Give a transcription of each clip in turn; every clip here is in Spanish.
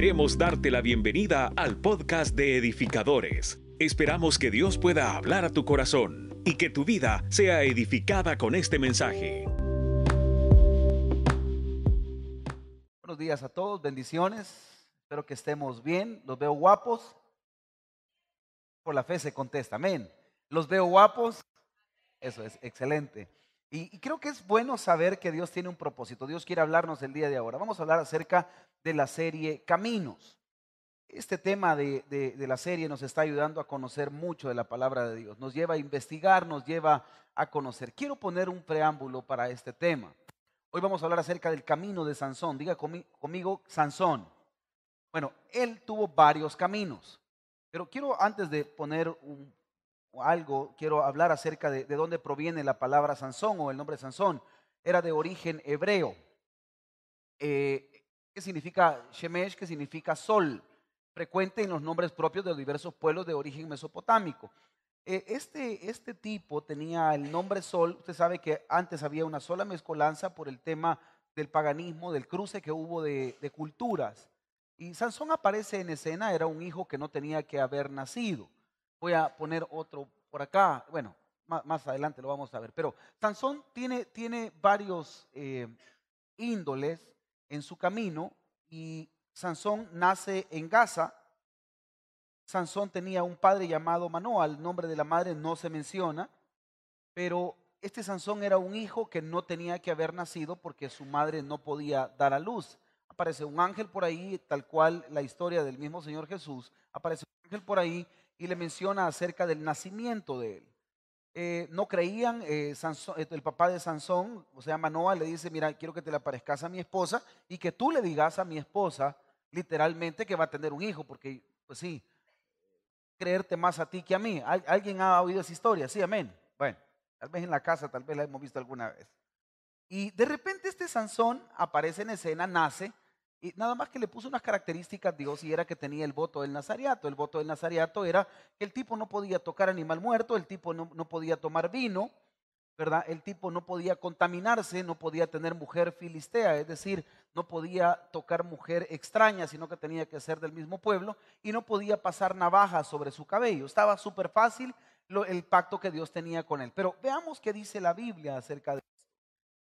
Queremos darte la bienvenida al podcast de edificadores. Esperamos que Dios pueda hablar a tu corazón y que tu vida sea edificada con este mensaje. Buenos días a todos, bendiciones. Espero que estemos bien. Los veo guapos. Por la fe se contesta, amén. Los veo guapos. Eso es excelente. Y, creo que es bueno saber que Dios tiene un propósito. Dios quiere hablarnos el día de ahora. Vamos a hablar acerca de la serie Caminos. Este tema de, de, la serie nos está ayudando a conocer mucho de la palabra de Dios. Nos lleva a investigar, nos lleva a conocer. Quiero poner un preámbulo para este tema. Hoy vamos a hablar acerca del camino de Sansón. Diga conmigo, Sansón. Bueno, él tuvo varios caminos. Pero quiero antes de poner un algo, quiero hablar acerca de, dónde proviene la palabra Sansón o el nombre Sansón. Era de origen hebreo. Eh, ¿Qué significa Shemesh? ¿Qué significa sol? Frecuente en los nombres propios de diversos pueblos de origen mesopotámico. Eh, este, este tipo tenía el nombre sol. Usted sabe que antes había una sola mezcolanza por el tema del paganismo, del cruce que hubo de, de culturas. Y Sansón aparece en escena, era un hijo que no tenía que haber nacido. Voy a poner otro por acá. Bueno, más, adelante lo vamos a ver. Pero Sansón tiene, tiene varios eh, índoles en su camino y Sansón nace en Gaza. Sansón tenía un padre llamado Manoa, el nombre de la madre no se menciona, pero este Sansón era un hijo que no tenía que haber nacido porque su madre no podía dar a luz. Aparece un ángel por ahí, tal cual la historia del mismo Señor Jesús. Aparece un ángel por ahí y le menciona acerca del nacimiento de él. Eh, no creían, eh, eh, el papá de Sansón, o sea, Manoa, le dice, mira, quiero que te le aparezcas a mi esposa y que tú le digas a mi esposa, literalmente, que va a tener un hijo, porque, pues sí, creerte más a ti que a mí. ¿Alguien ha oído esa historia? Sí, amén. Bueno, tal vez en la casa, tal vez la hemos visto alguna vez. Y de repente este Sansón aparece en escena, nace, y nada más que le puso unas características Dios y era que tenía el voto del Nazariato. El voto del Nazariato era que el tipo no podía tocar animal muerto, el tipo no, no podía tomar vino, ¿verdad? El tipo no podía contaminarse, no podía tener mujer filistea, es decir, no podía tocar mujer extraña, sino que tenía que ser del mismo pueblo y no podía pasar navaja sobre su cabello. Estaba súper fácil el pacto que Dios tenía con él. Pero veamos qué dice la Biblia acerca de.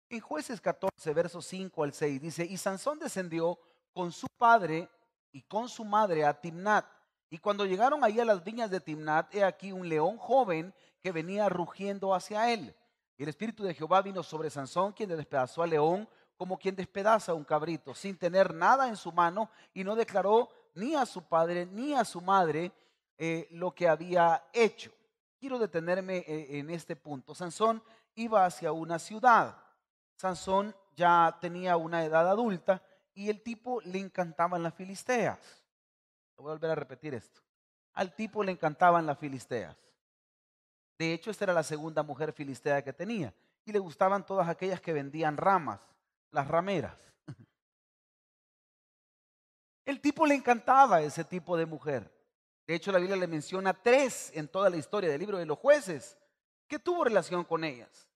En jueces 14, versos 5 al 6 dice, y Sansón descendió con su padre y con su madre a Timnat. Y cuando llegaron ahí a las viñas de Timnat, he aquí un león joven que venía rugiendo hacia él. Y el espíritu de Jehová vino sobre Sansón, quien despedazó al león como quien despedaza un cabrito, sin tener nada en su mano, y no declaró ni a su padre ni a su madre eh, lo que había hecho. Quiero detenerme eh, en este punto. Sansón iba hacia una ciudad. Sansón ya tenía una edad adulta y el tipo le encantaban las filisteas. Voy a volver a repetir esto. Al tipo le encantaban las filisteas. De hecho, esta era la segunda mujer filistea que tenía. Y le gustaban todas aquellas que vendían ramas, las rameras. El tipo le encantaba ese tipo de mujer. De hecho, la Biblia le menciona tres en toda la historia del libro de los jueces que tuvo relación con ellas.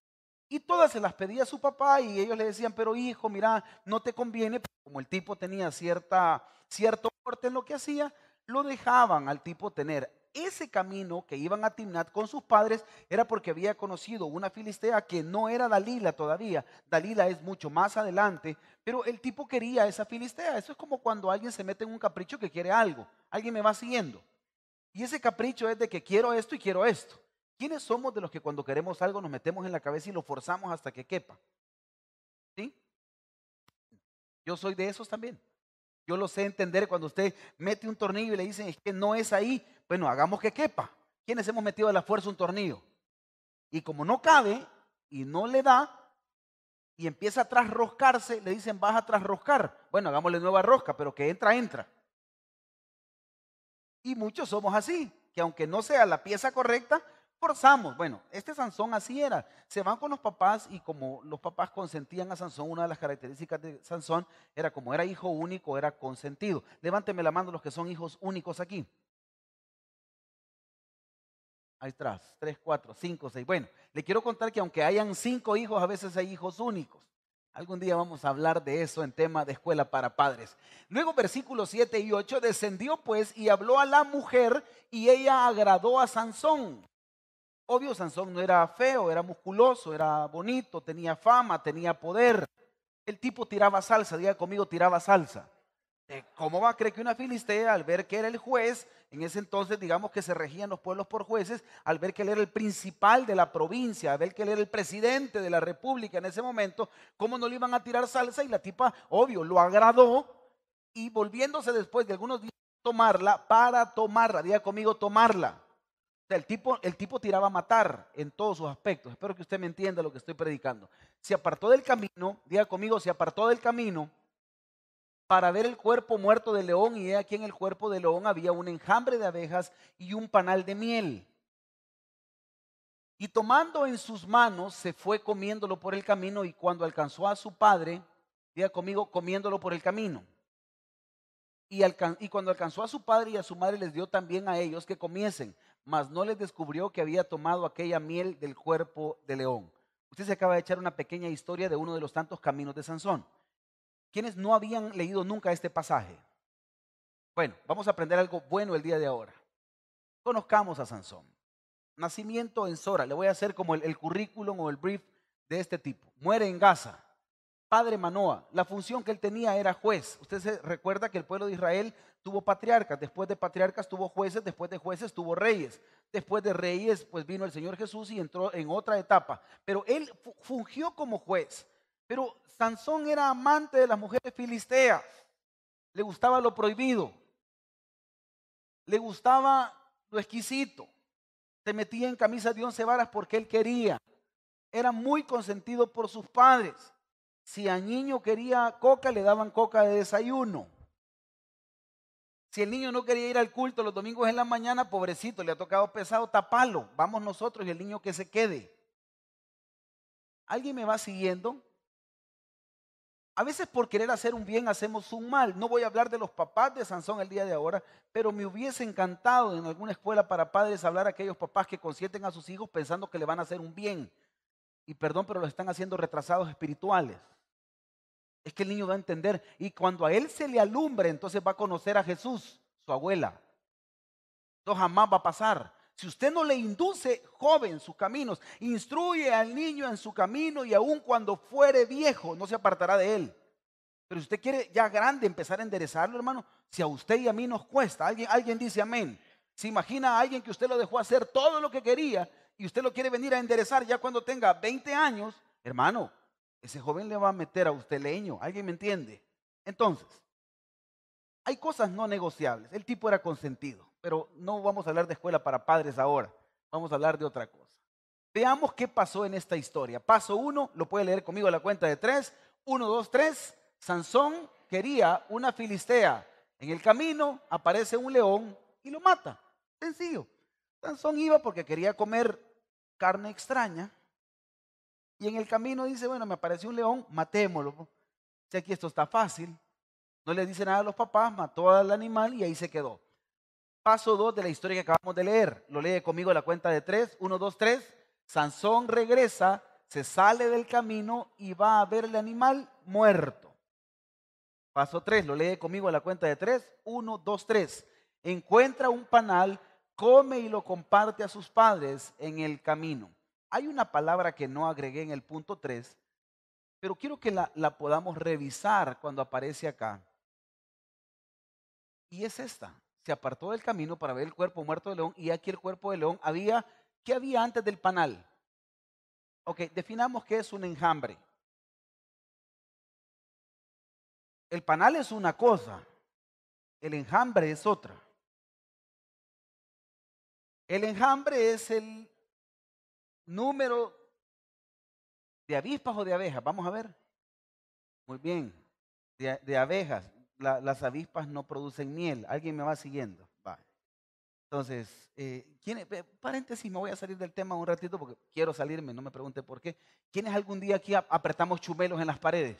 Y todas se las pedía a su papá y ellos le decían, pero hijo, mira, no te conviene. Como el tipo tenía cierta, cierto corte en lo que hacía, lo dejaban al tipo tener. Ese camino que iban a Timnat con sus padres era porque había conocido una filistea que no era Dalila todavía. Dalila es mucho más adelante, pero el tipo quería esa filistea. Eso es como cuando alguien se mete en un capricho que quiere algo. Alguien me va siguiendo. Y ese capricho es de que quiero esto y quiero esto. ¿Quiénes somos de los que cuando queremos algo nos metemos en la cabeza y lo forzamos hasta que quepa? ¿Sí? Yo soy de esos también. Yo lo sé entender cuando usted mete un tornillo y le dicen es que no es ahí. Bueno, hagamos que quepa. ¿Quiénes hemos metido a la fuerza un tornillo? Y como no cabe y no le da y empieza a trasroscarse, le dicen vas a trasroscar. Bueno, hagámosle nueva rosca, pero que entra, entra. Y muchos somos así, que aunque no sea la pieza correcta, forzamos. Bueno, este Sansón así era. Se van con los papás y como los papás consentían a Sansón, una de las características de Sansón era como era hijo único, era consentido. Levánteme la mano los que son hijos únicos aquí. Ahí atrás, tres, cuatro, cinco, seis. Bueno, le quiero contar que aunque hayan cinco hijos, a veces hay hijos únicos. Algún día vamos a hablar de eso en tema de escuela para padres. Luego versículos 7 y 8, descendió pues y habló a la mujer y ella agradó a Sansón. Obvio, Sansón no era feo, era musculoso, era bonito, tenía fama, tenía poder. El tipo tiraba salsa, diga conmigo, tiraba salsa. Eh, ¿Cómo va a creer que una filistea, al ver que era el juez, en ese entonces digamos que se regían los pueblos por jueces, al ver que él era el principal de la provincia, al ver que él era el presidente de la república en ese momento, ¿cómo no le iban a tirar salsa? Y la tipa, obvio, lo agradó y volviéndose después de algunos días tomarla para tomarla, diga conmigo, tomarla. El tipo, el tipo tiraba a matar en todos sus aspectos. Espero que usted me entienda lo que estoy predicando. Se apartó del camino, diga conmigo, se apartó del camino para ver el cuerpo muerto del león y aquí en el cuerpo del león había un enjambre de abejas y un panal de miel. Y tomando en sus manos se fue comiéndolo por el camino y cuando alcanzó a su padre, diga conmigo, comiéndolo por el camino. Y, y, cuando alcanzó a su padre y a su madre les dio también a ellos que comiesen, mas no les descubrió que había tomado aquella miel del cuerpo de león. Usted se acaba de echar una pequeña historia de uno de los tantos caminos de Sansón. ¿Quiénes no habían leído nunca este pasaje? Bueno, vamos a aprender algo bueno el día de ahora. Conozcamos a Sansón. Nacimiento en Sora. Le voy a hacer como el, currículum o el brief de este tipo. Muere en Gaza. Padre Manoa. La función que él tenía era juez. Usted se recuerda que el pueblo de Israel tuvo patriarcas. Después de patriarcas tuvo jueces. Después de jueces tuvo reyes. Después de reyes, pues vino el Señor Jesús y entró en otra etapa. Pero él fungió como juez. Pero Sansón era amante de las mujeres filisteas. Le gustaba lo prohibido. Le gustaba lo exquisito. Se metía en camisa de once varas porque él quería. Era muy consentido por sus padres. Si a niño quería coca, le daban coca de desayuno. Si el niño no quería ir al culto los domingos en la mañana, pobrecito, le ha tocado pesado, tapalo. Vamos nosotros y el niño que se quede. ¿Alguien me va siguiendo? A veces por querer hacer un bien hacemos un mal. No voy a hablar de los papás de Sansón el día de ahora, pero me hubiese encantado en alguna escuela para padres hablar a aquellos papás que consienten a sus hijos pensando que le van a hacer un bien. Y perdón, pero lo están haciendo retrasados espirituales. Es que el niño va a entender. Y cuando a él se le alumbre, entonces va a conocer a Jesús, su abuela. Esto jamás va a pasar. Si usted no le induce joven sus caminos, instruye al niño en su camino y aun cuando fuere viejo, no se apartará de él. Pero si usted quiere ya grande empezar a enderezarlo, hermano, si a usted y a mí nos cuesta, alguien, alguien dice amén. Se imagina a alguien que usted lo dejó hacer todo lo que quería y usted lo quiere venir a enderezar ya cuando tenga 20 años, hermano, ese joven le va a meter a usted leño. ¿Alguien me entiende? Entonces, hay cosas no negociables. El tipo era consentido pero no vamos a hablar de escuela para padres ahora, vamos a hablar de otra cosa. Veamos qué pasó en esta historia. Paso uno, lo puede leer conmigo a la cuenta de tres. Uno, dos, tres. Sansón quería una filistea. En el camino aparece un león y lo mata. Sencillo. Sansón iba porque quería comer carne extraña. Y en el camino dice, bueno, me apareció un león, matémoslo. Si aquí esto está fácil. No le dice nada a los papás, mató al animal y ahí se quedó. Paso 2 de la historia que acabamos de leer. Lo lee conmigo la cuenta de 3. 1, 2, 3. Sansón regresa, se sale del camino y va a ver el animal muerto. Paso 3. Lo lee conmigo a la cuenta de 3. 1, 2, 3. Encuentra un panal, come y lo comparte a sus padres en el camino. Hay una palabra que no agregué en el punto 3, pero quiero que la, podamos revisar cuando aparece acá. Y es esta se apartó del camino para ver el cuerpo muerto de león y aquí el cuerpo de león había, ¿qué había antes del panal? Ok, definamos qué es un enjambre. El panal es una cosa, el enjambre es otra. El enjambre es el número de avispas o de abejas. Vamos a ver. Muy bien, de, abejas las avispas no producen miel. ¿Alguien me va siguiendo? Va. Entonces, eh, ¿quién, paréntesis, me voy a salir del tema un ratito porque quiero salirme, no me pregunte por qué. ¿Quiénes algún día aquí apretamos chumelos en las paredes?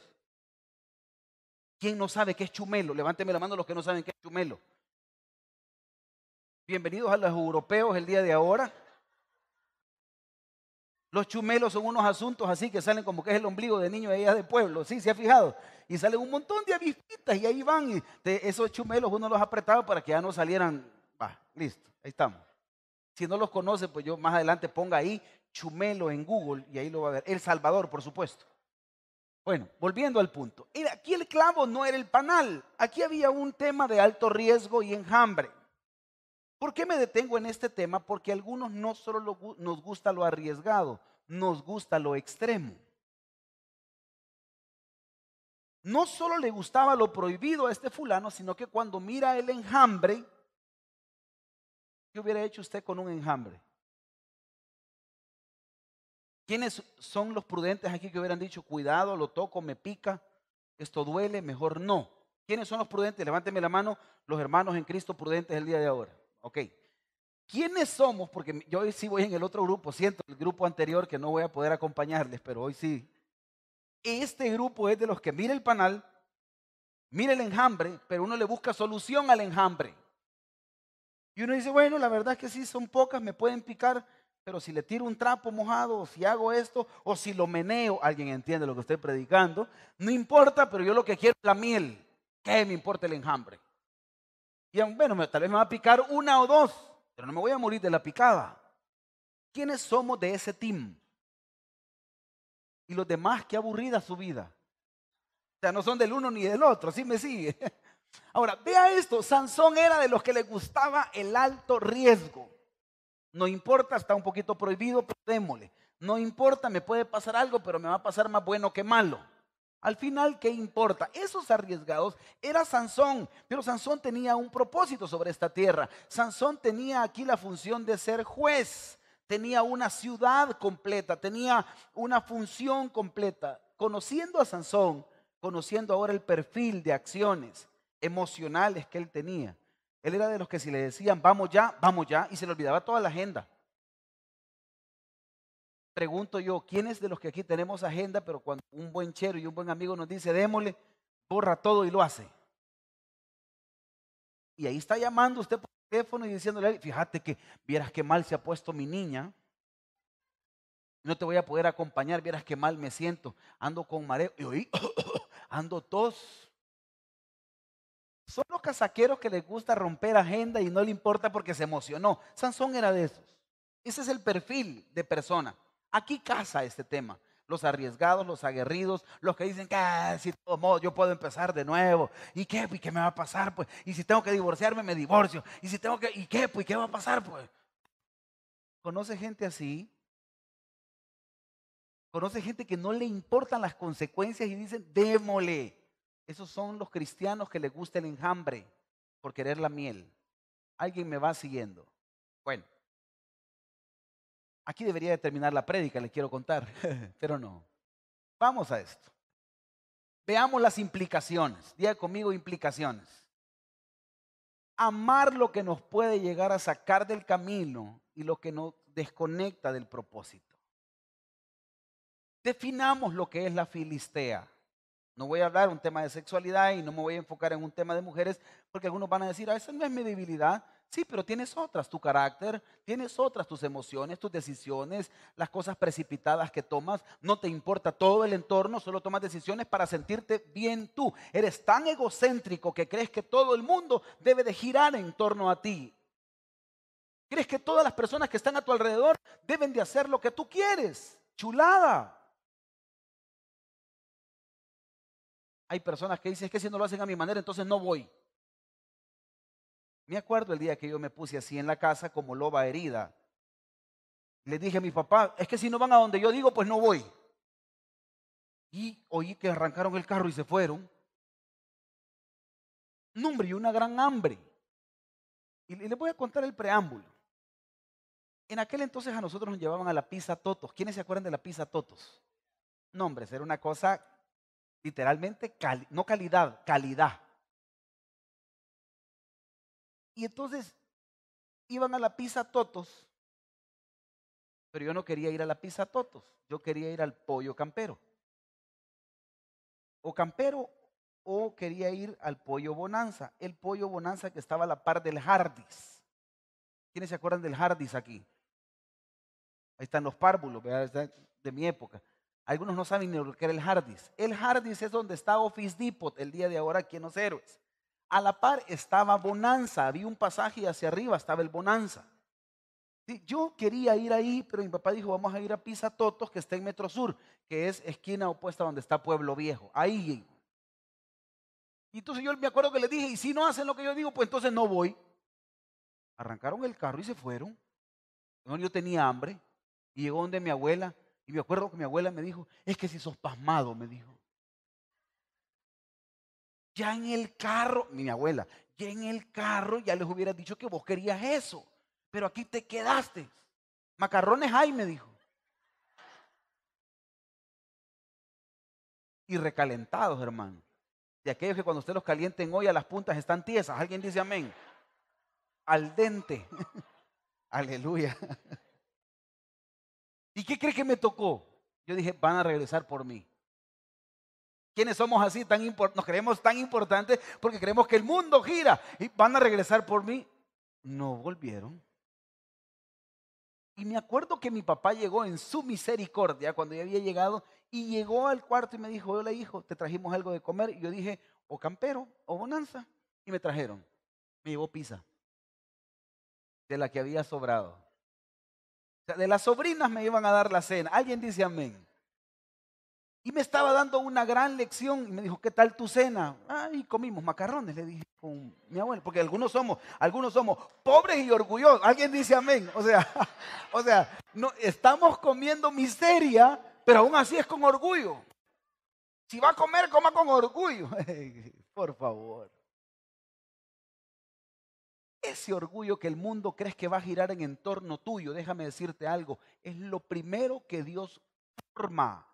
¿Quién no sabe qué es chumelo? Levánteme la mano los que no saben qué es chumelo. Bienvenidos a los europeos el día de ahora. Los chumelos son unos asuntos así que salen como que es el ombligo de niño de ellas de pueblo, ¿sí? ¿Se ha fijado? Y salen un montón de avispitas y ahí van. Y esos chumelos uno los apretaba para que ya no salieran. Va, listo, ahí estamos. Si no los conoce, pues yo más adelante ponga ahí chumelo en Google y ahí lo va a ver. El Salvador, por supuesto. Bueno, volviendo al punto. Aquí el clavo no era el panal. Aquí había un tema de alto riesgo y enjambre. ¿Por qué me detengo en este tema? Porque a algunos no solo nos gusta lo arriesgado, nos gusta lo extremo. No solo le gustaba lo prohibido a este fulano, sino que cuando mira el enjambre, ¿qué hubiera hecho usted con un enjambre? ¿Quiénes son los prudentes aquí que hubieran dicho, cuidado, lo toco, me pica, esto duele, mejor no? ¿Quiénes son los prudentes? Levánteme la mano, los hermanos en Cristo prudentes el día de ahora. Ok. ¿Quiénes somos? Porque yo hoy sí voy en el otro grupo, siento el grupo anterior que no voy a poder acompañarles, pero hoy sí. Este grupo es de los que mira el panal, mira el enjambre, pero uno le busca solución al enjambre. Y uno dice, bueno, la verdad es que sí, son pocas, me pueden picar, pero si le tiro un trapo mojado, o si hago esto, o si lo meneo, alguien entiende lo que estoy predicando, no importa, pero yo lo que quiero es la miel. ¿Qué me importa el enjambre? Y bueno, tal vez me va a picar una o dos, pero no me voy a morir de la picada. ¿Quiénes somos de ese team? Y los demás, qué aburrida su vida. O sea, no son del uno ni del otro, ¿sí me sigue? Ahora, vea esto, Sansón era de los que le gustaba el alto riesgo. No importa, está un poquito prohibido, pero démosle. No importa, me puede pasar algo, pero me va a pasar más bueno que malo. Al final, ¿qué importa? Esos arriesgados era Sansón, pero Sansón tenía un propósito sobre esta tierra. Sansón tenía aquí la función de ser juez, tenía una ciudad completa, tenía una función completa. Conociendo a Sansón, conociendo ahora el perfil de acciones emocionales que él tenía, él era de los que si le decían, vamos ya, vamos ya, y se le olvidaba toda la agenda pregunto yo, ¿quiénes de los que aquí tenemos agenda, pero cuando un buen chero y un buen amigo nos dice, démosle, borra todo y lo hace? Y ahí está llamando usted por teléfono y diciéndole, fíjate que vieras qué mal se ha puesto mi niña. No te voy a poder acompañar, vieras qué mal me siento. Ando con mareo y hoy ando tos. Son los casaqueros que les gusta romper agenda y no le importa porque se emocionó. Sansón era de esos. Ese es el perfil de persona. Aquí casa este tema. Los arriesgados, los aguerridos, los que dicen que ah, si todo modo yo puedo empezar de nuevo. ¿Y qué? ¿Y qué me va a pasar? Pues, y si tengo que divorciarme, me divorcio. Y si tengo que, ¿y qué? Pues, ¿qué va a pasar? Pues, ¿conoce gente así? ¿Conoce gente que no le importan las consecuencias y dicen, démosle? Esos son los cristianos que les gusta el enjambre por querer la miel. Alguien me va siguiendo. Bueno. Aquí debería de terminar la prédica, le quiero contar, pero no. Vamos a esto. Veamos las implicaciones. Diga conmigo implicaciones. Amar lo que nos puede llegar a sacar del camino y lo que nos desconecta del propósito. Definamos lo que es la filistea. No voy a hablar un tema de sexualidad y no me voy a enfocar en un tema de mujeres porque algunos van a decir, ah, esa no es mi debilidad. Sí, pero tienes otras, tu carácter, tienes otras, tus emociones, tus decisiones, las cosas precipitadas que tomas. No te importa todo el entorno, solo tomas decisiones para sentirte bien tú. Eres tan egocéntrico que crees que todo el mundo debe de girar en torno a ti. Crees que todas las personas que están a tu alrededor deben de hacer lo que tú quieres. Chulada. Hay personas que dicen, es que si no lo hacen a mi manera, entonces no voy. Me acuerdo el día que yo me puse así en la casa como loba herida. Le dije a mi papá, es que si no van a donde yo digo, pues no voy. Y oí que arrancaron el carro y se fueron. No, hombre, y una gran hambre. Y les voy a contar el preámbulo. En aquel entonces a nosotros nos llevaban a la pizza Totos. ¿Quiénes se acuerdan de la pizza Totos? No, era una cosa literalmente, no calidad, calidad. Y entonces iban a la pizza totos, pero yo no quería ir a la pizza totos, yo quería ir al pollo campero. O campero o quería ir al pollo bonanza, el pollo bonanza que estaba a la par del Hardis. ¿Quiénes se acuerdan del Hardis aquí? Ahí están los párvulos, de mi época. Algunos no saben ni lo que era el Hardis. El Hardis es donde está Office Depot el día de ahora aquí en los héroes. A la par estaba Bonanza, había un pasaje hacia arriba estaba el Bonanza. Yo quería ir ahí, pero mi papá dijo, vamos a ir a Pisa Totos, que está en Metro Sur, que es esquina opuesta donde está Pueblo Viejo. Ahí. Y entonces yo me acuerdo que le dije, y si no hacen lo que yo digo, pues entonces no voy. Arrancaron el carro y se fueron. Yo tenía hambre y llegó donde mi abuela. Y me acuerdo que mi abuela me dijo, es que si sos pasmado, me dijo. Ya en el carro, mi abuela, ya en el carro ya les hubiera dicho que vos querías eso pero aquí te quedaste. Macarrones hay, me dijo. Y recalentados, hermano. De aquellos que cuando usted los calienten hoy a las puntas están tiesas. ¿Alguien dice amén? Al dente. Aleluya. ¿Y qué cree que me tocó? Yo dije, van a regresar por mí. ¿Quiénes somos así tan nos creemos tan importantes porque creemos que el mundo gira y van a regresar por mí? No volvieron. Y me acuerdo que mi papá llegó en su misericordia cuando ya había llegado y llegó al cuarto y me dijo, hola hijo, te trajimos algo de comer. Y yo dije, o campero o bonanza. Y me trajeron. Me llevó pizza. De la que había sobrado. O sea, de las sobrinas me iban a dar la cena. Alguien dice amén. Y me estaba dando una gran lección y me dijo, ¿qué tal tu cena? Ay, comimos macarrones, le dije con mi abuelo, porque algunos somos, algunos somos pobres y orgullosos. Alguien dice amén. O sea, o sea, no, estamos comiendo miseria, pero aún así es con orgullo. Si va a comer, coma con orgullo. Por favor. Ese orgullo que el mundo crees que va a girar en entorno tuyo, déjame decirte algo, es lo primero que Dios forma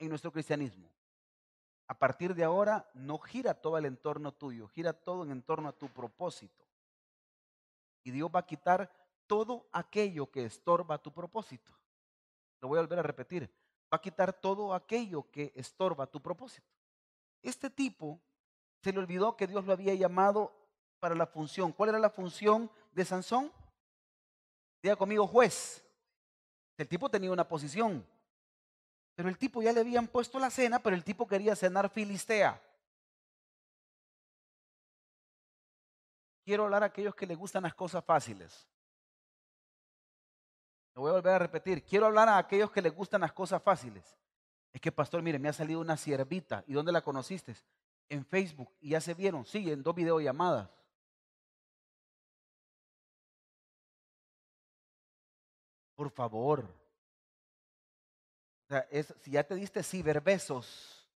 en nuestro cristianismo. A partir de ahora no gira todo el entorno tuyo, gira todo en torno a tu propósito. Y Dios va a quitar todo aquello que estorba tu propósito. Lo voy a volver a repetir. Va a quitar todo aquello que estorba tu propósito. Este tipo se le olvidó que Dios lo había llamado para la función. ¿Cuál era la función de Sansón? Diga conmigo, juez. El tipo tenía una posición. Pero el tipo ya le habían puesto la cena, pero el tipo quería cenar filistea. Quiero hablar a aquellos que les gustan las cosas fáciles. Lo voy a volver a repetir. Quiero hablar a aquellos que les gustan las cosas fáciles. Es que, pastor, mire, me ha salido una siervita. ¿Y dónde la conociste? En Facebook. Y ya se vieron. Sí, en dos videollamadas. Por favor es, si ya te diste ciberbesos,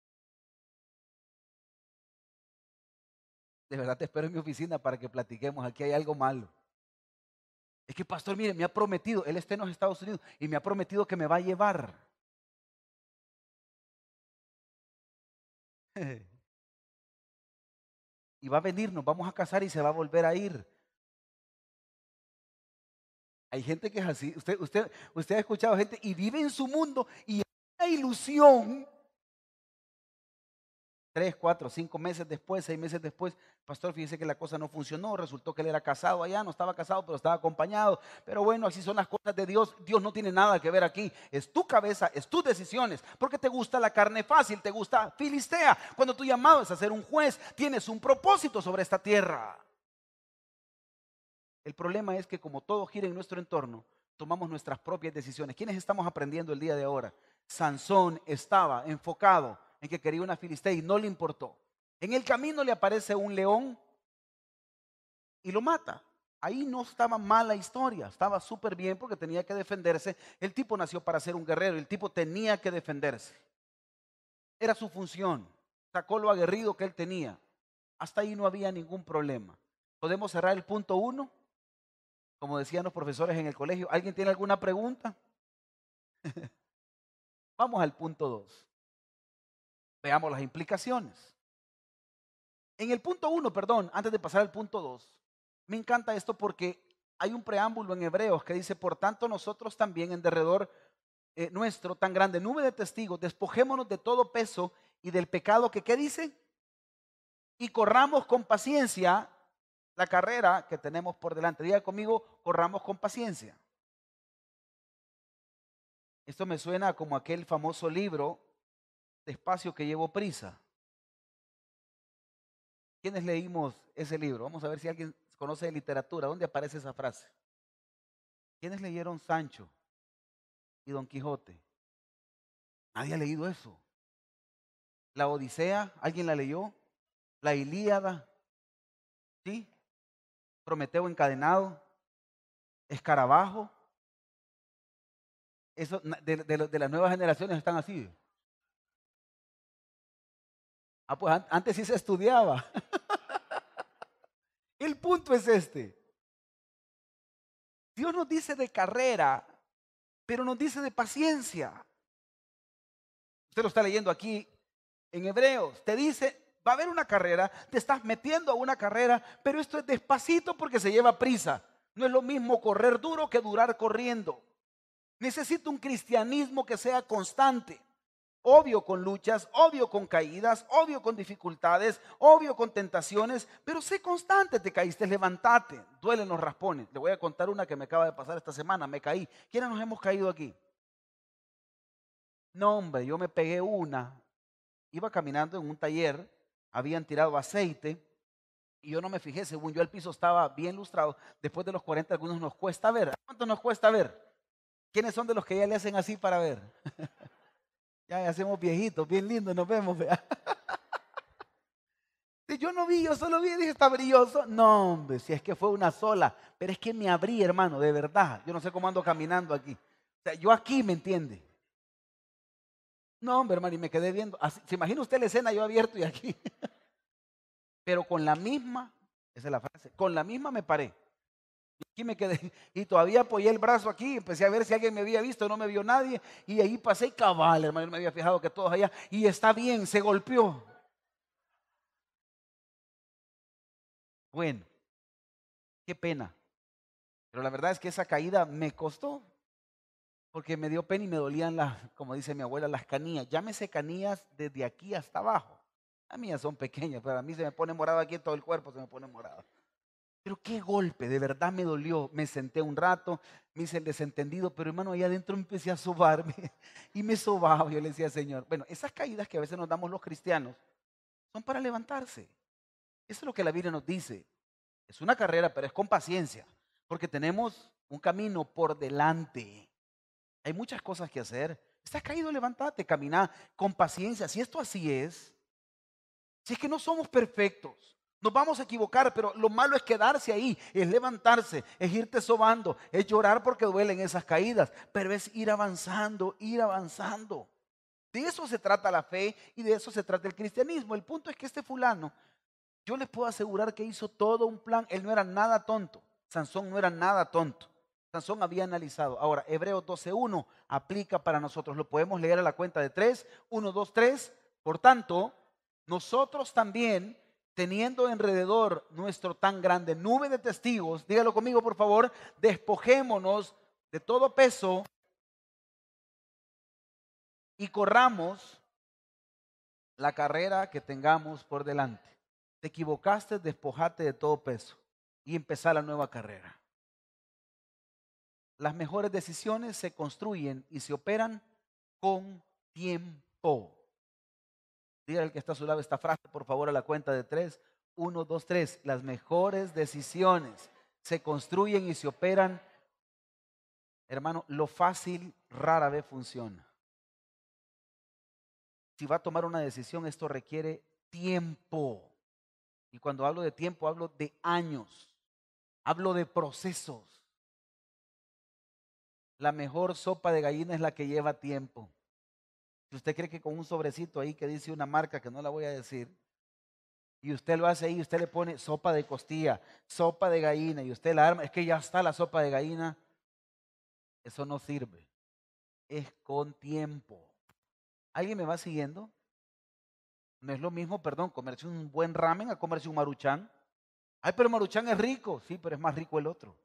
de verdad te espero en mi oficina para que platiquemos. Aquí hay algo malo. Es que, pastor, mire, me ha prometido, él está en los Estados Unidos y me ha prometido que me va a llevar. y va a venir, nos vamos a casar y se va a volver a ir. Hay gente que es así. Usted, usted, usted ha escuchado gente y vive en su mundo y ilusión. Tres, cuatro, cinco meses después, seis meses después, pastor, fíjese que la cosa no funcionó. Resultó que él era casado allá, no estaba casado, pero estaba acompañado. Pero bueno, así son las cosas de Dios. Dios no tiene nada que ver aquí. Es tu cabeza, es tus decisiones. Porque te gusta la carne fácil, te gusta filistea. Cuando tu llamado es a ser un juez, tienes un propósito sobre esta tierra. El problema es que como todo gira en nuestro entorno, tomamos nuestras propias decisiones. ¿Quiénes estamos aprendiendo el día de ahora? Sansón estaba enfocado en que quería una filistea y no le importó. En el camino le aparece un león y lo mata. Ahí no estaba mala historia, estaba súper bien porque tenía que defenderse. El tipo nació para ser un guerrero, el tipo tenía que defenderse. Era su función, sacó lo aguerrido que él tenía. Hasta ahí no había ningún problema. ¿Podemos cerrar el punto uno? como decían los profesores en el colegio. ¿Alguien tiene alguna pregunta? Vamos al punto 2. Veamos las implicaciones. En el punto 1, perdón, antes de pasar al punto 2, me encanta esto porque hay un preámbulo en Hebreos que dice, por tanto nosotros también en derredor eh, nuestro, tan grande nube de testigos, despojémonos de todo peso y del pecado que, ¿qué dice? Y corramos con paciencia la carrera que tenemos por delante. Diga conmigo, corramos con paciencia. Esto me suena como aquel famoso libro, Despacio que llevo prisa. ¿Quiénes leímos ese libro? Vamos a ver si alguien conoce de literatura. ¿Dónde aparece esa frase? ¿Quiénes leyeron Sancho y Don Quijote? Nadie ha leído eso. La Odisea, ¿alguien la leyó? La Ilíada, ¿sí? Prometeo encadenado, Escarabajo. Eso, de, de las nuevas generaciones están así. Ah, pues antes sí se estudiaba. El punto es este. Dios nos dice de carrera, pero nos dice de paciencia. Usted lo está leyendo aquí en Hebreos. Te dice, va a haber una carrera, te estás metiendo a una carrera, pero esto es despacito porque se lleva prisa. No es lo mismo correr duro que durar corriendo. Necesito un cristianismo que sea constante. Obvio con luchas, obvio con caídas, obvio con dificultades, obvio con tentaciones, pero sé constante, te caíste, levantate, duelen los raspones. Le voy a contar una que me acaba de pasar esta semana, me caí. ¿Quiénes nos hemos caído aquí? No, hombre, yo me pegué una. Iba caminando en un taller, habían tirado aceite y yo no me fijé, según yo el piso estaba bien lustrado. Después de los 40 algunos nos cuesta ver. ¿Cuánto nos cuesta ver? ¿Quiénes son de los que ya le hacen así para ver? Ya hacemos viejitos, bien lindos, nos vemos. yo no vi, yo solo vi y dije, está brilloso. No, hombre, si es que fue una sola. Pero es que me abrí, hermano, de verdad. Yo no sé cómo ando caminando aquí. O sea, yo aquí, ¿me entiende? No, hombre, hermano, y me quedé viendo. ¿Se imagina usted la escena yo abierto y aquí? Pero con la misma, esa es la frase, con la misma me paré. Aquí me quedé y todavía apoyé el brazo aquí, empecé a ver si alguien me había visto, no me vio nadie y ahí pasé cabal, hermano, me había fijado que todos allá y está bien, se golpeó. Bueno, qué pena. Pero la verdad es que esa caída me costó porque me dio pena y me dolían las, como dice mi abuela, las canillas. Llámese canillas desde aquí hasta abajo. A mí son pequeñas, pero a mí se me pone morado aquí todo el cuerpo, se me pone morado. Pero qué golpe, de verdad me dolió. Me senté un rato, me hice el desentendido, pero hermano, ahí adentro empecé a sobarme y me sobaba. Yo le decía, Señor, bueno, esas caídas que a veces nos damos los cristianos son para levantarse. Eso es lo que la Biblia nos dice. Es una carrera, pero es con paciencia, porque tenemos un camino por delante. Hay muchas cosas que hacer. Estás caído, levántate, camina con paciencia. Si esto así es, si es que no somos perfectos, nos vamos a equivocar, pero lo malo es quedarse ahí, es levantarse, es irte sobando, es llorar porque duelen esas caídas, pero es ir avanzando, ir avanzando. De eso se trata la fe y de eso se trata el cristianismo. El punto es que este fulano, yo les puedo asegurar que hizo todo un plan, él no era nada tonto, Sansón no era nada tonto. Sansón había analizado. Ahora, Hebreos 12.1 aplica para nosotros. Lo podemos leer a la cuenta de 3. 1, 2, 3. Por tanto, nosotros también teniendo alrededor nuestro tan grande nube de testigos, dígalo conmigo por favor, despojémonos de todo peso y corramos la carrera que tengamos por delante. Te equivocaste, despojate de todo peso y empezar la nueva carrera. Las mejores decisiones se construyen y se operan con tiempo. Dígale al que está a su lado esta frase, por favor, a la cuenta de tres. Uno, dos, tres. Las mejores decisiones se construyen y se operan. Hermano, lo fácil rara vez funciona. Si va a tomar una decisión, esto requiere tiempo. Y cuando hablo de tiempo, hablo de años. Hablo de procesos. La mejor sopa de gallina es la que lleva tiempo. Si usted cree que con un sobrecito ahí que dice una marca que no la voy a decir, y usted lo hace ahí, usted le pone sopa de costilla, sopa de gallina, y usted la arma, es que ya está la sopa de gallina, eso no sirve. Es con tiempo. ¿Alguien me va siguiendo? No es lo mismo, perdón, comerse un buen ramen a comerse un maruchán. Ay, pero maruchán es rico. Sí, pero es más rico el otro.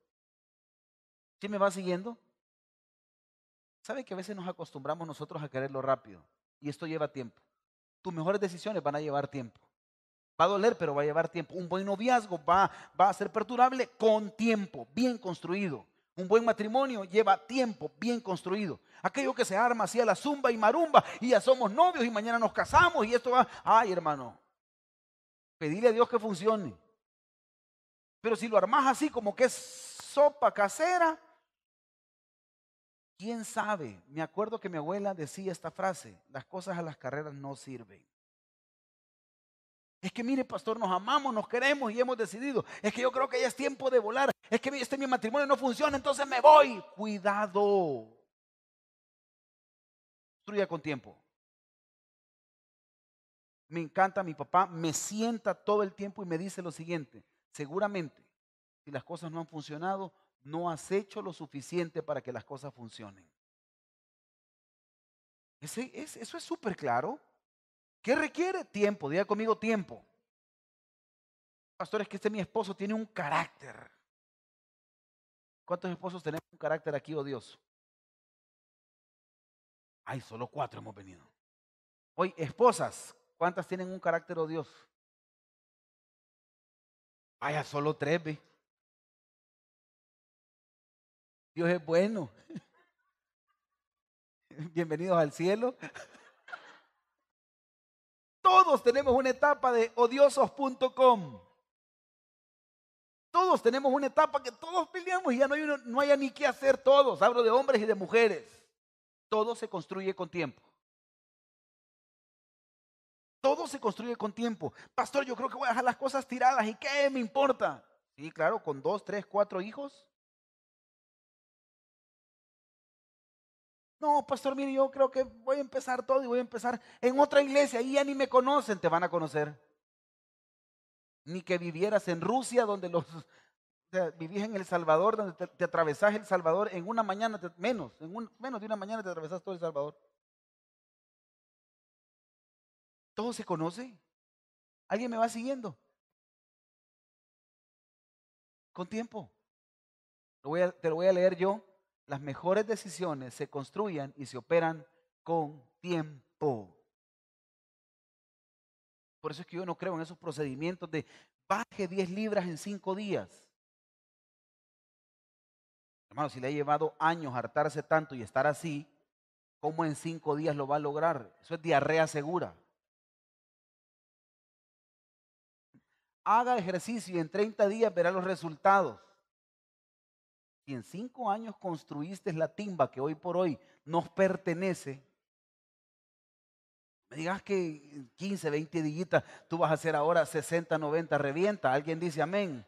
¿Sí me va siguiendo? ¿Sabe que a veces nos acostumbramos nosotros a quererlo rápido? Y esto lleva tiempo. Tus mejores decisiones van a llevar tiempo. Va a doler, pero va a llevar tiempo. Un buen noviazgo va, va a ser perdurable con tiempo, bien construido. Un buen matrimonio lleva tiempo bien construido. Aquello que se arma así a la zumba y marumba y ya somos novios y mañana nos casamos y esto va. Ay, hermano, pedirle a Dios que funcione. Pero si lo armas así como que es sopa casera, quién sabe. Me acuerdo que mi abuela decía esta frase: las cosas a las carreras no sirven. Es que mire, pastor, nos amamos, nos queremos y hemos decidido. Es que yo creo que ya es tiempo de volar. Es que este mi matrimonio no funciona, entonces me voy. Cuidado. Construya con tiempo. Me encanta, mi papá me sienta todo el tiempo y me dice lo siguiente. Seguramente, si las cosas no han funcionado, no has hecho lo suficiente para que las cosas funcionen. Eso es súper claro. ¿Qué requiere? Tiempo. Diga conmigo tiempo. Pastor, es que este mi esposo tiene un carácter. ¿Cuántos esposos tenemos un carácter aquí odioso? Ay, solo cuatro hemos venido. Hoy, esposas, ¿cuántas tienen un carácter odioso? Vaya, solo tres, ve. Dios es bueno. Bienvenidos al cielo. Todos tenemos una etapa de odiosos.com. Todos tenemos una etapa que todos peleamos y ya no hay, no hay ni qué hacer todos. Hablo de hombres y de mujeres. Todo se construye con tiempo. Todo se construye con tiempo. Pastor, yo creo que voy a dejar las cosas tiradas y qué me importa. Sí, claro, con dos, tres, cuatro hijos. No, pastor, mire, yo creo que voy a empezar todo y voy a empezar en otra iglesia. y ya ni me conocen, te van a conocer. Ni que vivieras en Rusia, donde los o vivís en El Salvador, donde te, atravesás El Salvador en una mañana, menos, en un, menos de una mañana te atravesás todo El Salvador. Todo se conoce. ¿Alguien me va siguiendo? Con tiempo. te lo voy a leer yo las mejores decisiones se construyan y se operan con tiempo. Por eso es que yo no creo en esos procedimientos de baje 10 libras en 5 días. Hermano, si le ha llevado años hartarse tanto y estar así, ¿cómo en 5 días lo va a lograr? Eso es diarrea segura. Haga ejercicio y en 30 días verá los resultados si en cinco años construiste la timba que hoy por hoy nos pertenece, me digas que 15, 20 días tú vas a hacer ahora 60, 90, revienta. Alguien dice amén.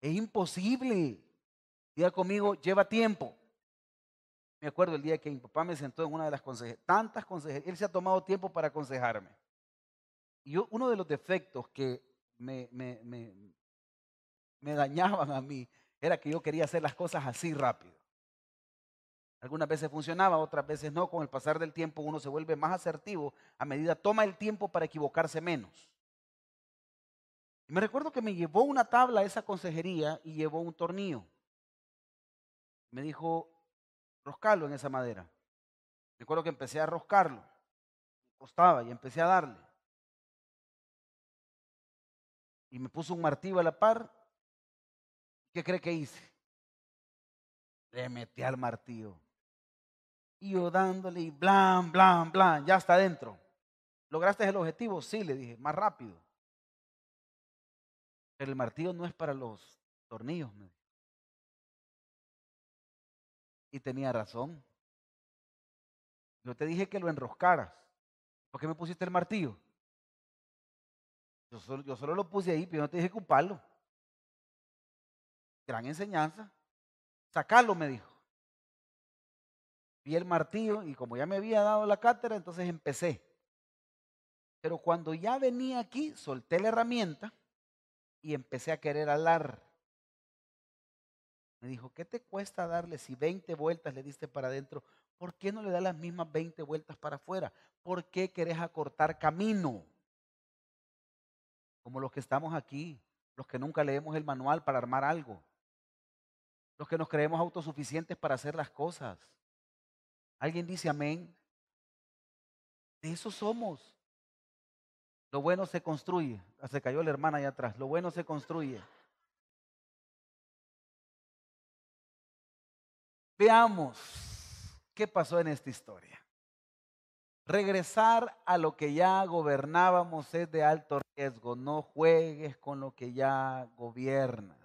Es imposible. Diga conmigo, lleva tiempo. Me acuerdo el día que mi papá me sentó en una de las consejerías, tantas consejerías, él se ha tomado tiempo para aconsejarme. Y yo, uno de los defectos que me dañaban a mí era que yo quería hacer las cosas así rápido. Algunas veces funcionaba, otras veces no. Con el pasar del tiempo uno se vuelve más asertivo a medida toma el tiempo para equivocarse menos. Me recuerdo que me llevó una tabla a esa consejería y llevó un tornillo. Me dijo, roscarlo en esa madera. Recuerdo que empecé a roscarlo. costaba y empecé a darle. Y me puso un martillo a la par ¿Qué cree que hice? Le metí al martillo. Y yo dándole y blan, blan, blan, ya está adentro. ¿Lograste el objetivo? Sí, le dije, más rápido. Pero el martillo no es para los tornillos. Y tenía razón. Yo te dije que lo enroscaras. ¿Por qué me pusiste el martillo? Yo solo, yo lo puse ahí, pero no te dije ocuparlo. Gran enseñanza. Sacarlo, me dijo. Vi el martillo y como ya me había dado la cátedra, entonces empecé. Pero cuando ya venía aquí, solté la herramienta y empecé a querer alar. Me dijo, ¿qué te cuesta darle si 20 vueltas le diste para adentro? ¿Por qué no le das las mismas 20 vueltas para afuera? ¿Por qué querés acortar camino? Como los que estamos aquí, los que nunca leemos el manual para armar algo los que nos creemos autosuficientes para hacer las cosas. ¿Alguien dice amén? De eso somos. Lo bueno se construye. Ah, se cayó la hermana allá atrás. Lo bueno se construye. Veamos qué pasó en esta historia. Regresar a lo que ya gobernábamos es de alto riesgo. No juegues con lo que ya gobierna.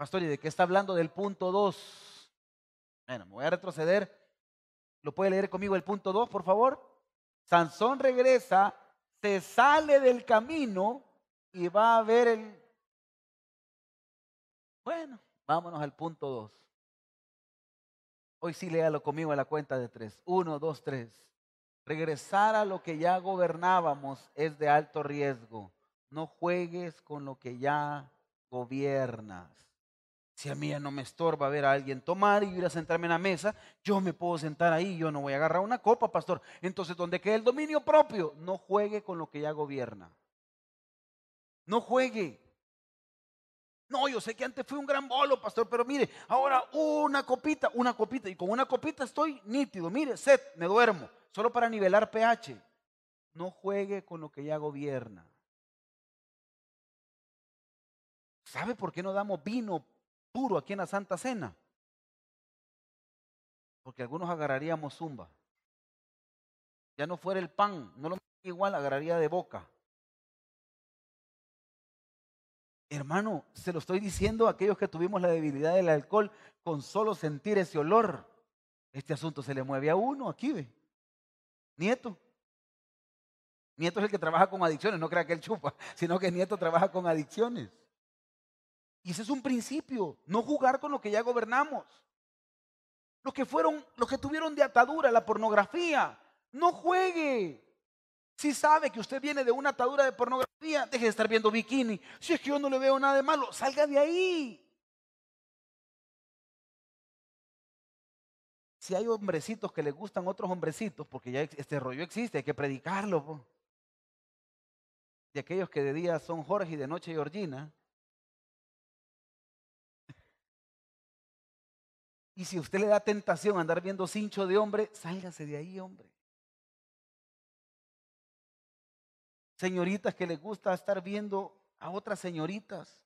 Pastor, ¿y de qué está hablando del punto 2? Bueno, me voy a retroceder. ¿Lo puede leer conmigo el punto 2, por favor? Sansón regresa, se sale del camino y va a ver el... Bueno, vámonos al punto 2. Hoy sí léalo conmigo a la cuenta de tres. Uno, dos, tres. Regresar a lo que ya gobernábamos es de alto riesgo. No juegues con lo que ya gobiernas. Si a mí ya no me estorba ver a alguien tomar y ir a sentarme en la mesa, yo me puedo sentar ahí, yo no voy a agarrar una copa, pastor. Entonces, donde quede el dominio propio, no juegue con lo que ya gobierna. No juegue. No, yo sé que antes fui un gran bolo, pastor, pero mire, ahora una copita, una copita, y con una copita estoy nítido. Mire, set, me duermo, solo para nivelar pH. No juegue con lo que ya gobierna. ¿Sabe por qué no damos vino puro aquí en la Santa Cena? Porque algunos agarraríamos zumba. Ya no fuera el pan, no lo igual, agarraría de boca. Hermano, se lo estoy diciendo a aquellos que tuvimos la debilidad del alcohol con solo sentir ese olor. Este asunto se le mueve a uno, aquí ve. Nieto. Nieto es el que trabaja con adicciones, no crea que él chupa, sino que Nieto trabaja con adicciones. Y ese es un principio, no jugar con lo que ya gobernamos. Los que fueron, los que tuvieron de atadura la pornografía, no juegue. Si sabe que usted viene de una atadura de pornografía, deje de estar viendo bikini. Si es que yo no le veo nada de malo, salga de ahí. Si hay hombrecitos que le gustan otros hombrecitos, porque ya este rollo existe, hay que predicarlo. De aquellos que de día son Jorge y de noche Georgina. Y si usted le da tentación andar viendo cincho de hombre, sálgase de ahí, hombre. Señoritas que les gusta estar viendo a otras señoritas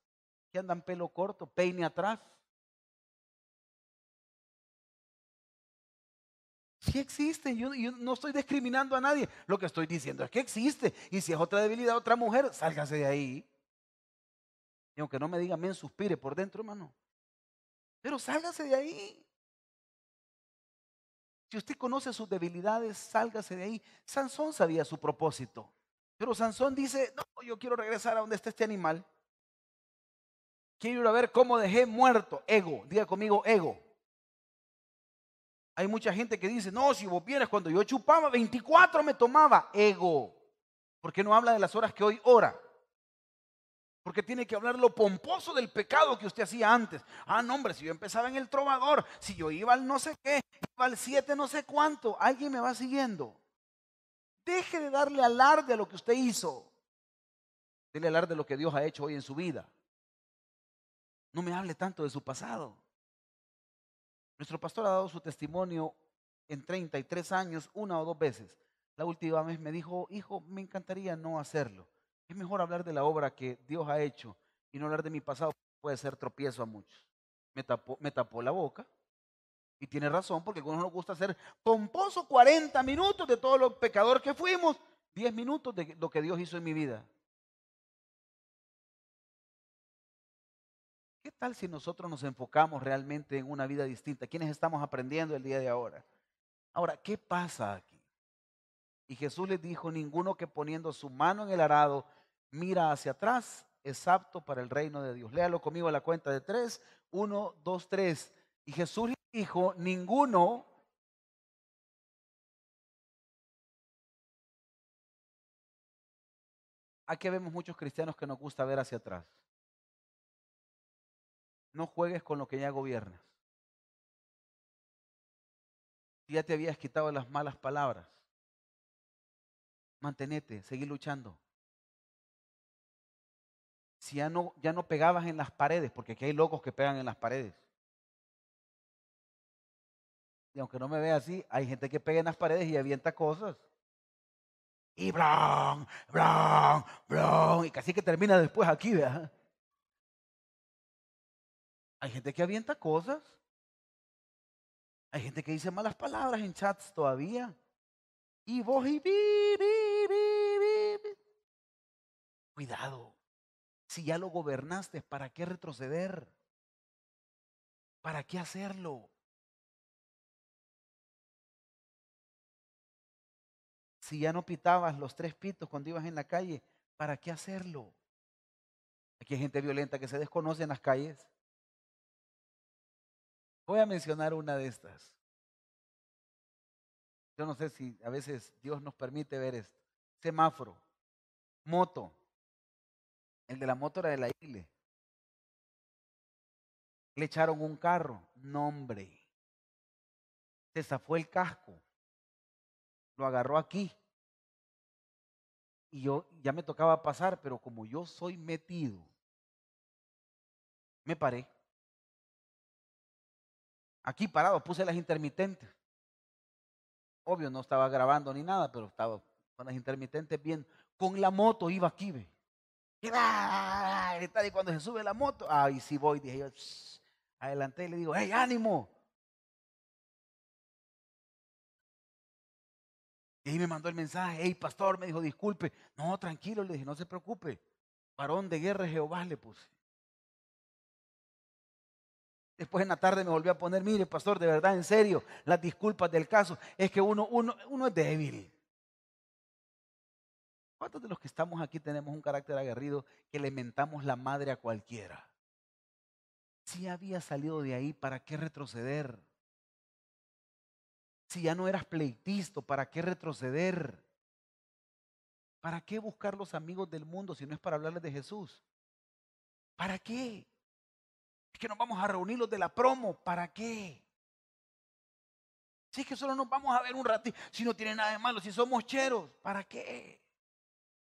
que andan pelo corto, peine atrás. Sí existe, yo, no estoy discriminando a nadie. Lo que estoy diciendo es que existe. Y si es otra debilidad, otra mujer, sálgase de ahí. Y aunque no me diga, me suspire por dentro, hermano. Pero sálgase de ahí. Si usted conoce sus debilidades, sálgase de ahí. Sansón sabía su propósito. Pero Sansón dice, no, yo quiero regresar a donde está este animal. Quiero ir a ver cómo dejé muerto. Ego, diga conmigo, ego. Hay mucha gente que dice, no, si vos vienes cuando yo chupaba, 24 me tomaba. Ego. ¿Por qué no habla de las horas que hoy ora? Porque tiene que hablar lo pomposo del pecado que usted hacía antes. Ah, no, hombre, si yo empezaba en el trovador, si yo iba al no sé qué, iba al siete no sé cuánto, alguien me va siguiendo. Deje de darle alarde a lo que usted hizo. Dele alarde a lo que Dios ha hecho hoy en su vida. No me hable tanto de su pasado. Nuestro pastor ha dado su testimonio en 33 años, una o dos veces. La última vez me dijo, hijo, me encantaría no hacerlo. Es mejor hablar de la obra que Dios ha hecho y no hablar de mi pasado. Puede ser tropiezo a muchos. Me tapó, la boca y tiene razón, porque a algunos nos gusta hacer pomposo 40 minutos de todo lo pecador que fuimos, 10 minutos de lo que Dios hizo en mi vida. ¿Qué tal si nosotros nos enfocamos realmente en una vida distinta? ¿Quiénes estamos aprendiendo el día de ahora? Ahora, ¿qué pasa aquí? Y Jesús les dijo, ninguno que poniendo su mano en el arado mira hacia atrás es apto para el reino de Dios. Léalo conmigo a la cuenta de tres. Uno, dos, tres. Y Jesús dijo, ninguno Aquí vemos muchos cristianos que nos gusta ver hacia atrás. No juegues con lo que ya gobiernas. Ya te habías quitado las malas palabras, mantenete, seguí luchando. Si ya no, ya no pegabas en las paredes, porque aquí hay locos que pegan en las paredes. Y aunque no me vea así, hay gente que pega en las paredes y avienta cosas. Y blan, blan, blan. Y casi que termina después aquí, ¿verdad? Hay gente que avienta cosas. Hay gente que dice malas palabras en chats todavía. Y vos y bi, bi, bi. Cuidado. Si ya lo gobernaste, ¿para qué retroceder? ¿Para qué hacerlo? Si ya no pitabas los tres pitos cuando ibas en la calle, ¿para qué hacerlo? Aquí hay gente violenta que se desconoce en las calles. Voy a mencionar una de estas. Yo no sé si a veces Dios nos permite ver esto. Semáforo, moto. El de la moto era de la isla. Le echaron un carro, nombre. Se zafó el casco. Lo agarró aquí. Y yo ya me tocaba pasar, pero como yo soy metido, me paré. Aquí parado, puse las intermitentes. Obvio, no estaba grabando ni nada, pero estaba con las intermitentes bien. Con la moto iba aquí, ve. Y cuando se sube la moto, ay, sí voy, dije yo, adelanté y le digo, hey, ánimo. Y ahí me mandó el mensaje, hey, pastor, me dijo, disculpe. No, tranquilo, le dije, no se preocupe. Varón de guerra Jehová le puse. Después en la tarde me volvió a poner, mire, pastor, de verdad, en serio, las disculpas del caso, es que uno, uno, uno es débil. ¿Cuántos de los que estamos aquí tenemos un carácter aguerrido que le mentamos la madre a cualquiera? Si había salido de ahí, ¿para qué retroceder? Si ya no eras pleitisto, ¿para qué retroceder? ¿Para qué buscar los amigos del mundo si no es para hablarles de Jesús? ¿Para qué? Es que nos vamos a reunir los de la promo, ¿para qué? Si es que solo nos vamos a ver un ratito, si no tiene nada de malo, si somos cheros, ¿para qué?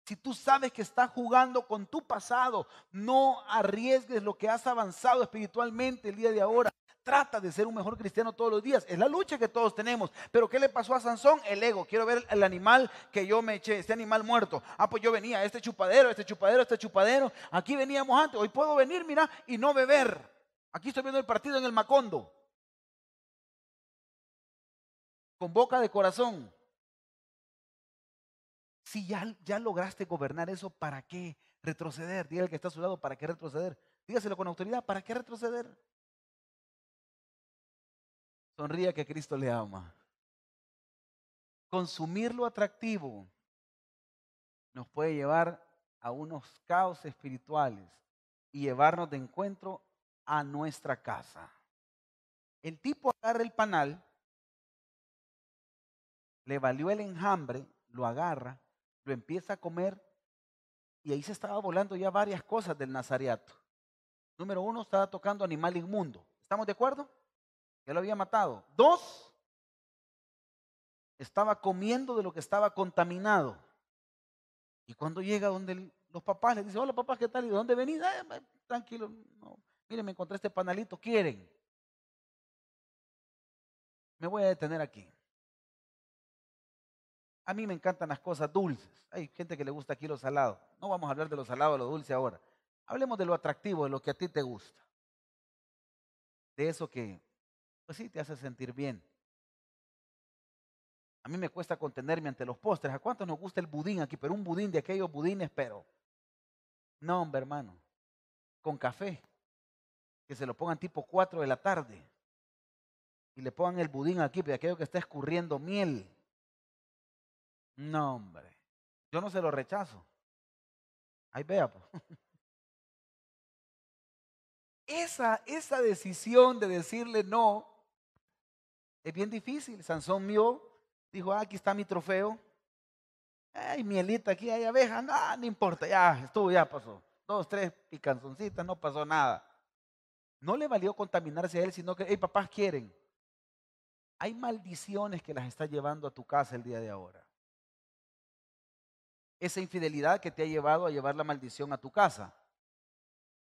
Si tú sabes que estás jugando con tu pasado, no arriesgues lo que has avanzado espiritualmente el día de ahora. Trata de ser un mejor cristiano todos los días. Es la lucha que todos tenemos. Pero ¿qué le pasó a Sansón? El ego. Quiero ver el animal que yo me eché, este animal muerto. Ah, pues yo venía, este chupadero, este chupadero, este chupadero. Aquí veníamos antes. Hoy puedo venir, mira, y no beber. Aquí estoy viendo el partido en el Macondo. Con boca de corazón. Si ya, ya lograste gobernar eso, ¿para qué retroceder? Dígale que está a su lado, ¿para qué retroceder? Dígaselo con autoridad, ¿para qué retroceder? Sonría que Cristo le ama. Consumir lo atractivo nos puede llevar a unos caos espirituales y llevarnos de encuentro a nuestra casa. El tipo agarra el panal, le valió el enjambre, lo agarra lo empieza a comer y ahí se estaba volando ya varias cosas del Nazareato. Número uno, estaba tocando animal inmundo. ¿Estamos de acuerdo? Ya lo había matado. Dos, estaba comiendo de lo que estaba contaminado. Y cuando llega donde los papás le dicen, hola papás, ¿qué tal? ¿Y de dónde venís? tranquilo, no. Miren, me encontré este panalito, ¿quieren? Me voy a detener aquí. A mí me encantan las cosas dulces. Hay gente que le gusta aquí lo salado. No vamos a hablar de lo salado, lo dulce ahora. Hablemos de lo atractivo, de lo que a ti te gusta. De eso que, pues sí, te hace sentir bien. A mí me cuesta contenerme ante los postres. ¿A cuántos nos gusta el budín aquí? Pero un budín de aquellos budines, pero... No, hombre, hermano. Con café. Que se lo pongan tipo 4 de la tarde. Y le pongan el budín aquí, de aquello que está escurriendo miel. No, hombre. Yo no se lo rechazo. Ahí vea, pues. Esa, esa decisión de decirle no es bien difícil. Sansón mío dijo, ah, aquí está mi trofeo. Ay, mielita aquí, hay abeja, no, no importa, ya estuvo, ya pasó. Dos, tres picanzoncitas, no pasó nada. No le valió contaminarse a él, sino que, hey, papás quieren. Hay maldiciones que las está llevando a tu casa el día de ahora esa infidelidad que te ha llevado a llevar la maldición a tu casa.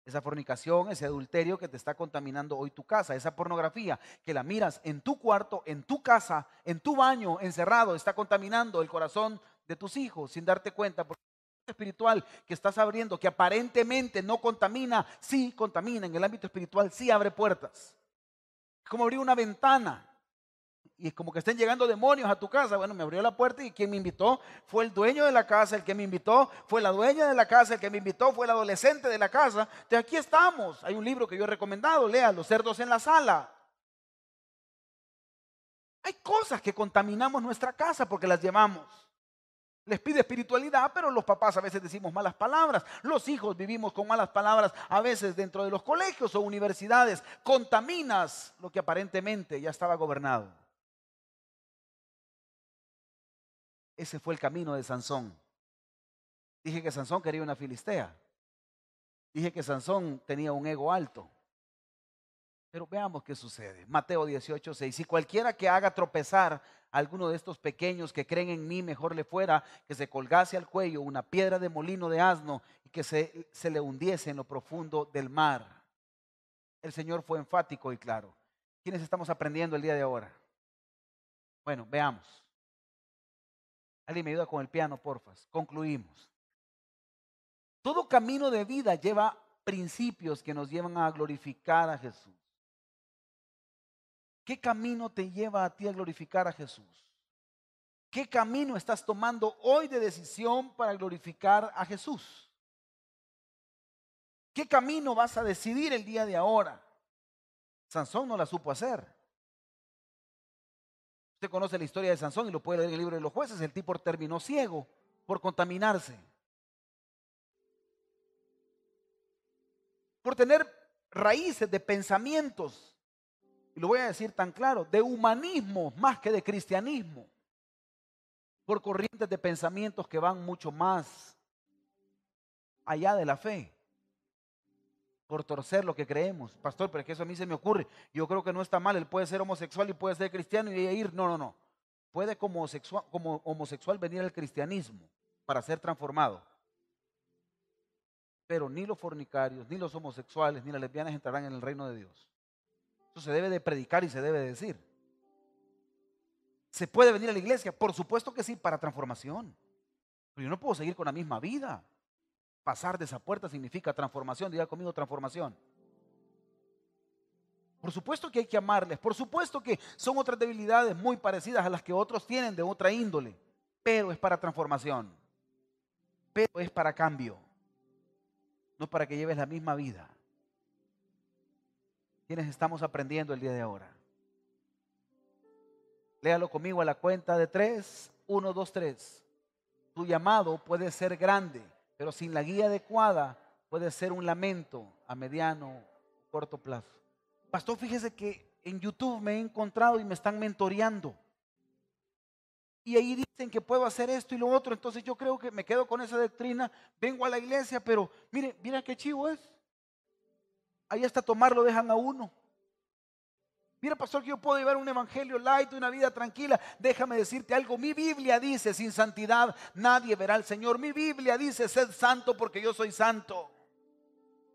Esa fornicación, ese adulterio que te está contaminando hoy tu casa, esa pornografía que la miras en tu cuarto, en tu casa, en tu baño, encerrado, está contaminando el corazón de tus hijos sin darte cuenta. Porque el espiritual que estás abriendo, que aparentemente no contamina, sí contamina. En el ámbito espiritual sí abre puertas. Es como abrir una ventana. Y como que estén llegando demonios a tu casa. Bueno, me abrió la puerta y quien me invitó fue el dueño de la casa, el que me invitó fue la dueña de la casa, el que me invitó fue el adolescente de la casa. De aquí estamos. Hay un libro que yo he recomendado, lea Los cerdos en la sala. Hay cosas que contaminamos nuestra casa porque las llevamos. Les pide espiritualidad, pero los papás a veces decimos malas palabras. Los hijos vivimos con malas palabras a veces dentro de los colegios o universidades. Contaminas lo que aparentemente ya estaba gobernado. Ese fue el camino de Sansón. Dije que Sansón quería una filistea. Dije que Sansón tenía un ego alto. Pero veamos qué sucede. Mateo 18, 6. Si cualquiera que haga tropezar a alguno de estos pequeños que creen en mí, mejor le fuera que se colgase al cuello una piedra de molino de asno y que se, se le hundiese en lo profundo del mar. El Señor fue enfático y claro. ¿Quiénes estamos aprendiendo el día de ahora? Bueno, veamos. Alguien me ayuda con el piano, porfas. Concluimos. Todo camino de vida lleva principios que nos llevan a glorificar a Jesús. ¿Qué camino te lleva a ti a glorificar a Jesús? ¿Qué camino estás tomando hoy de decisión para glorificar a Jesús? ¿Qué camino vas a decidir el día de ahora? Sansón no la supo hacer. Usted conoce la historia de Sansón y lo puede leer en el libro de los jueces. El tipo terminó ciego por contaminarse. Por tener raíces de pensamientos, y lo voy a decir tan claro, de humanismo más que de cristianismo. Por corrientes de pensamientos que van mucho más allá de la fe por torcer lo que creemos. Pastor, pero es que eso a mí se me ocurre. Yo creo que no está mal. Él puede ser homosexual y puede ser cristiano y ir. No, no, no. Puede como homosexual, como homosexual venir al cristianismo para ser transformado. Pero ni los fornicarios, ni los homosexuales, ni las lesbianas entrarán en el reino de Dios. Eso se debe de predicar y se debe de decir. ¿Se puede venir a la iglesia? Por supuesto que sí, para transformación. Pero yo no puedo seguir con la misma vida. Pasar de esa puerta significa transformación. Diga conmigo transformación. Por supuesto que hay que amarles. Por supuesto que son otras debilidades muy parecidas a las que otros tienen de otra índole. Pero es para transformación. Pero es para cambio. No para que lleves la misma vida. ¿Quiénes estamos aprendiendo el día de ahora? Léalo conmigo a la cuenta de tres. Uno, dos, tres. Tu llamado puede ser grande pero sin la guía adecuada puede ser un lamento a mediano, corto plazo. Pastor, fíjese que en YouTube me he encontrado y me están mentoreando. Y ahí dicen que puedo hacer esto y lo otro. Entonces yo creo que me quedo con esa doctrina. Vengo a la iglesia, pero mire, mira qué chivo es. Ahí hasta tomarlo dejan a uno. Mira, pastor, que yo puedo llevar un evangelio light, una vida tranquila. Déjame decirte algo. Mi Biblia dice, sin santidad nadie verá al Señor. Mi Biblia dice, sed santo porque yo soy santo.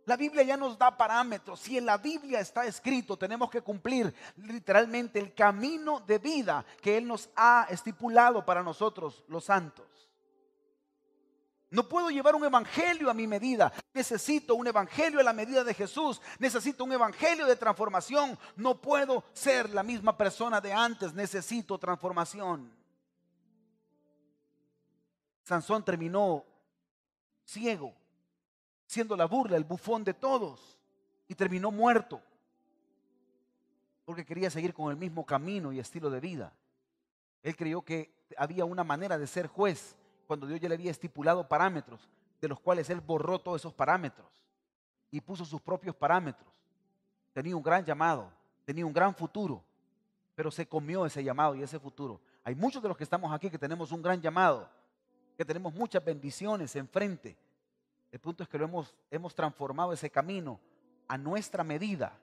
La Biblia ya nos da parámetros. Si en la Biblia está escrito, tenemos que cumplir literalmente el camino de vida que Él nos ha estipulado para nosotros, los santos. No puedo llevar un evangelio a mi medida. Necesito un evangelio a la medida de Jesús. Necesito un evangelio de transformación. No puedo ser la misma persona de antes. Necesito transformación. Sansón terminó ciego, siendo la burla, el bufón de todos, y terminó muerto, porque quería seguir con el mismo camino y estilo de vida. Él creyó que había una manera de ser juez cuando Dios ya le había estipulado parámetros, de los cuales Él borró todos esos parámetros y puso sus propios parámetros. Tenía un gran llamado, tenía un gran futuro, pero se comió ese llamado y ese futuro. Hay muchos de los que estamos aquí que tenemos un gran llamado, que tenemos muchas bendiciones enfrente. El punto es que lo hemos, hemos transformado ese camino a nuestra medida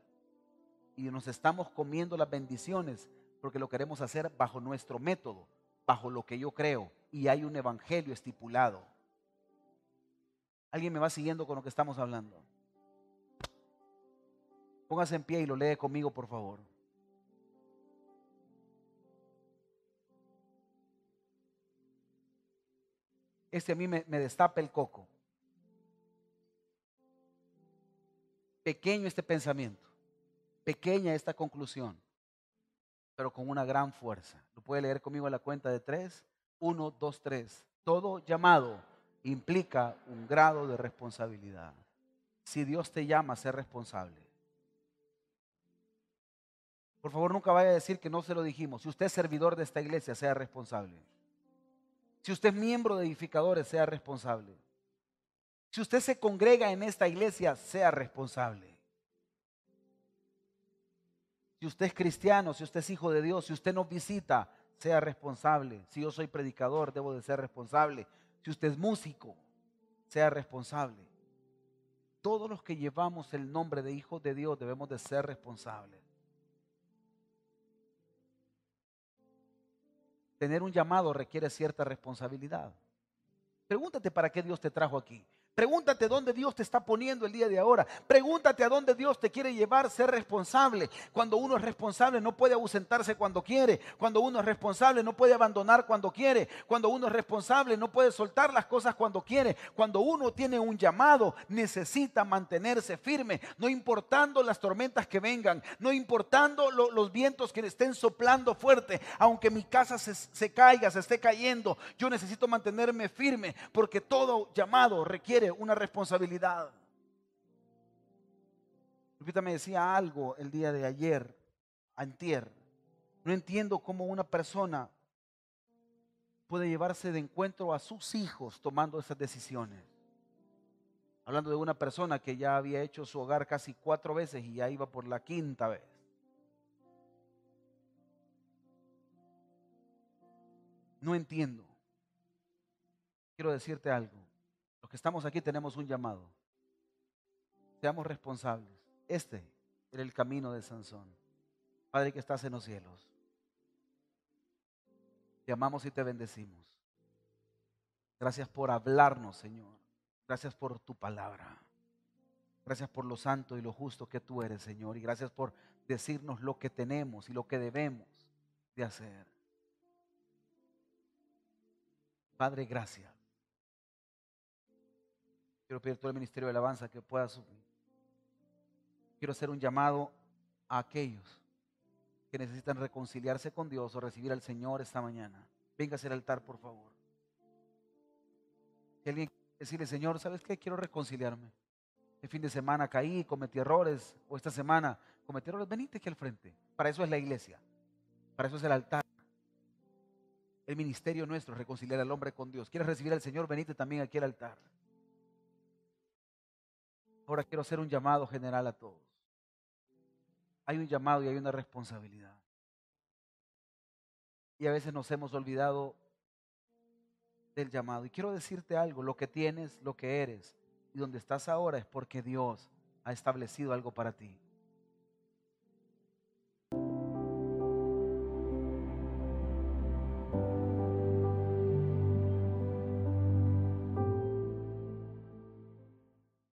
y nos estamos comiendo las bendiciones porque lo queremos hacer bajo nuestro método, bajo lo que yo creo y hay un evangelio estipulado. ¿Alguien me va siguiendo con lo que estamos hablando? Póngase en pie y lo lee conmigo, por favor. Este a mí me, destapa el coco. Pequeño este pensamiento, pequeña esta conclusión, pero con una gran fuerza. Lo puede leer conmigo a la cuenta de tres. Uno, dos, tres. Todo llamado implica un grado de responsabilidad. Si Dios te llama, ser responsable. Por favor, nunca vaya a decir que no se lo dijimos. Si usted es servidor de esta iglesia, sea responsable. Si usted es miembro de edificadores, sea responsable. Si usted se congrega en esta iglesia, sea responsable. Si usted es cristiano, si usted es hijo de Dios, si usted nos visita, sea responsable. Si yo soy predicador, debo de ser responsable. Si usted es músico, sea responsable. Todos los que llevamos el nombre de hijos de Dios debemos de ser responsables. Tener un llamado requiere cierta responsabilidad. Pregúntate para qué Dios te trajo aquí. Pregúntate dónde Dios te está poniendo el día de ahora. Pregúntate a dónde Dios te quiere llevar, ser responsable. Cuando uno es responsable no puede ausentarse cuando quiere. Cuando uno es responsable no puede abandonar cuando quiere. Cuando uno es responsable no puede soltar las cosas cuando quiere. Cuando uno tiene un llamado necesita mantenerse firme, no importando las tormentas que vengan, no importando los vientos que estén soplando fuerte. Aunque mi casa se, se caiga, se esté cayendo, yo necesito mantenerme firme porque todo llamado requiere una responsabilidad. Lupita me decía algo el día de ayer, antier. No entiendo cómo una persona puede llevarse de encuentro a sus hijos tomando esas decisiones. Hablando de una persona que ya había hecho su hogar casi cuatro veces y ya iba por la quinta vez. No entiendo. Quiero decirte algo que estamos aquí tenemos un llamado. Seamos responsables. Este era el camino de Sansón. Padre que estás en los cielos. Te amamos y te bendecimos. Gracias por hablarnos, Señor. Gracias por tu palabra. Gracias por lo santo y lo justo que tú eres, Señor. Y gracias por decirnos lo que tenemos y lo que debemos de hacer. Padre, gracias. Quiero pedir todo el ministerio de alabanza que pueda. Quiero hacer un llamado a aquellos que necesitan reconciliarse con Dios o recibir al Señor esta mañana. Venga al altar, por favor. Si alguien decirle, Señor, ¿sabes qué? Quiero reconciliarme. El fin de semana caí, cometí errores, o esta semana cometí errores, venite aquí al frente. Para eso es la iglesia. Para eso es el altar. El ministerio nuestro es reconciliar al hombre con Dios. ¿Quieres recibir al Señor? Venite también aquí al altar. Ahora quiero hacer un llamado general a todos. Hay un llamado y hay una responsabilidad. Y a veces nos hemos olvidado del llamado. Y quiero decirte algo, lo que tienes, lo que eres y donde estás ahora es porque Dios ha establecido algo para ti.